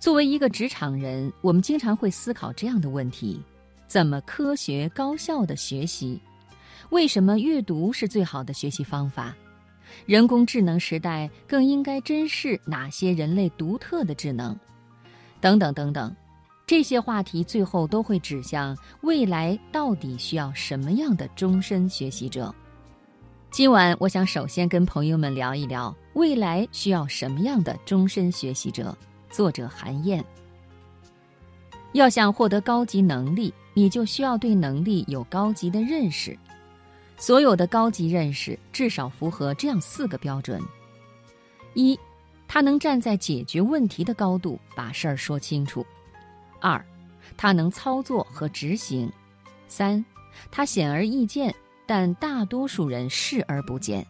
作为一个职场人，我们经常会思考这样的问题：怎么科学高效的学习？为什么阅读是最好的学习方法？人工智能时代更应该珍视哪些人类独特的智能？等等等等，这些话题最后都会指向未来到底需要什么样的终身学习者。今晚，我想首先跟朋友们聊一聊未来需要什么样的终身学习者。作者韩燕。要想获得高级能力，你就需要对能力有高级的认识。所有的高级认识至少符合这样四个标准：一，他能站在解决问题的高度把事儿说清楚；二，他能操作和执行；三，他显而易见。但大多数人视而不见，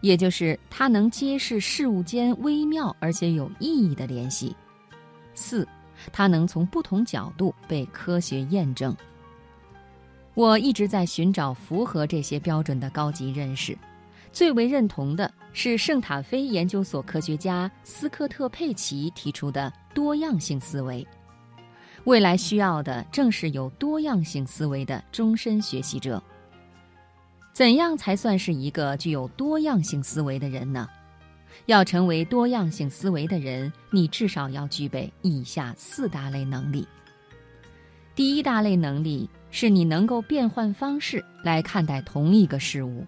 也就是它能揭示事物间微妙而且有意义的联系。四，它能从不同角度被科学验证。我一直在寻找符合这些标准的高级认识，最为认同的是圣塔菲研究所科学家斯科特佩奇提出的多样性思维。未来需要的正是有多样性思维的终身学习者。怎样才算是一个具有多样性思维的人呢？要成为多样性思维的人，你至少要具备以下四大类能力。第一大类能力是你能够变换方式来看待同一个事物，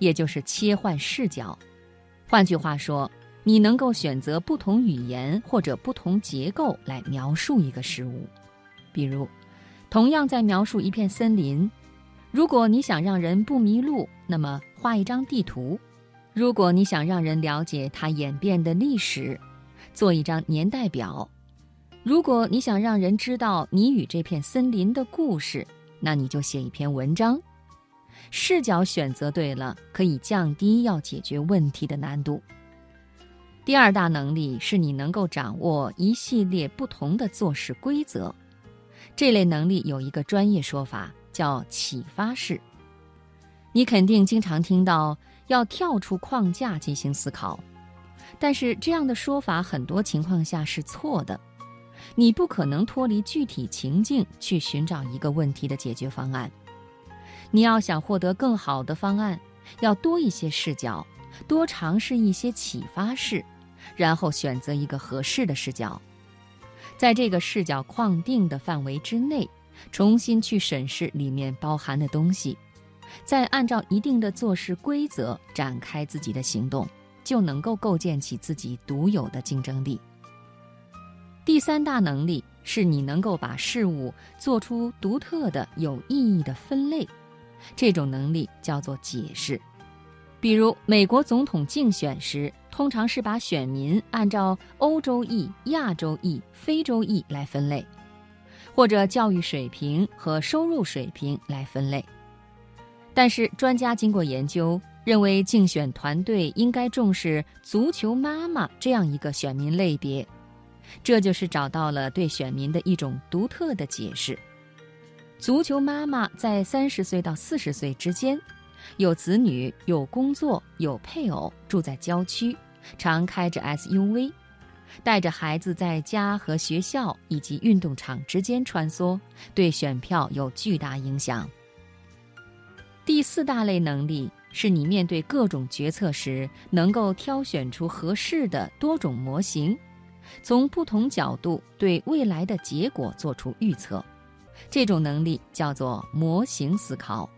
也就是切换视角。换句话说，你能够选择不同语言或者不同结构来描述一个事物。比如，同样在描述一片森林。如果你想让人不迷路，那么画一张地图；如果你想让人了解它演变的历史，做一张年代表；如果你想让人知道你与这片森林的故事，那你就写一篇文章。视角选择对了，可以降低要解决问题的难度。第二大能力是你能够掌握一系列不同的做事规则。这类能力有一个专业说法。叫启发式。你肯定经常听到要跳出框架进行思考，但是这样的说法很多情况下是错的。你不可能脱离具体情境去寻找一个问题的解决方案。你要想获得更好的方案，要多一些视角，多尝试一些启发式，然后选择一个合适的视角，在这个视角框定的范围之内。重新去审视里面包含的东西，再按照一定的做事规则展开自己的行动，就能够构建起自己独有的竞争力。第三大能力是你能够把事物做出独特的、有意义的分类，这种能力叫做解释。比如，美国总统竞选时，通常是把选民按照欧洲裔、亚洲裔、非洲裔来分类。或者教育水平和收入水平来分类，但是专家经过研究认为，竞选团队应该重视“足球妈妈”这样一个选民类别，这就是找到了对选民的一种独特的解释。足球妈妈在三十岁到四十岁之间，有子女、有工作、有配偶，住在郊区，常开着 SUV。带着孩子在家和学校以及运动场之间穿梭，对选票有巨大影响。第四大类能力是你面对各种决策时，能够挑选出合适的多种模型，从不同角度对未来的结果做出预测。这种能力叫做模型思考。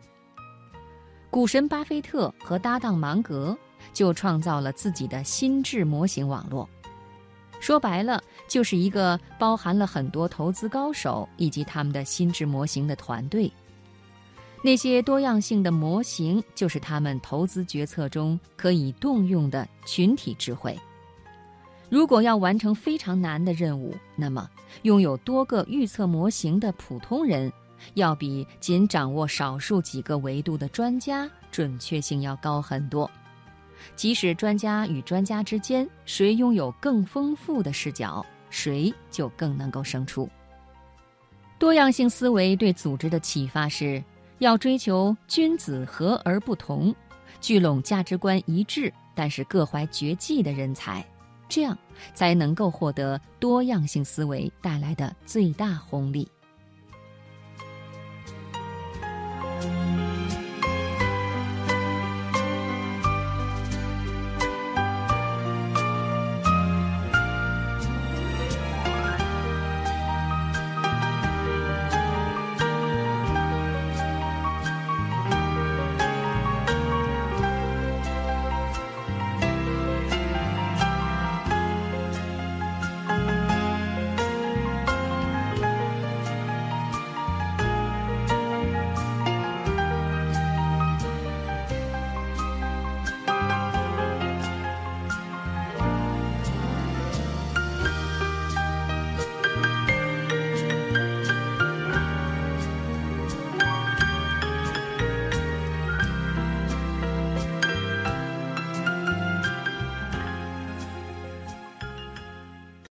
股神巴菲特和搭档芒格就创造了自己的心智模型网络。说白了，就是一个包含了很多投资高手以及他们的心智模型的团队。那些多样性的模型，就是他们投资决策中可以动用的群体智慧。如果要完成非常难的任务，那么拥有多个预测模型的普通人，要比仅掌握少数几个维度的专家准确性要高很多。即使专家与专家之间谁拥有更丰富的视角，谁就更能够胜出。多样性思维对组织的启发是，要追求君子和而不同，聚拢价值观一致但是各怀绝技的人才，这样才能够获得多样性思维带来的最大红利。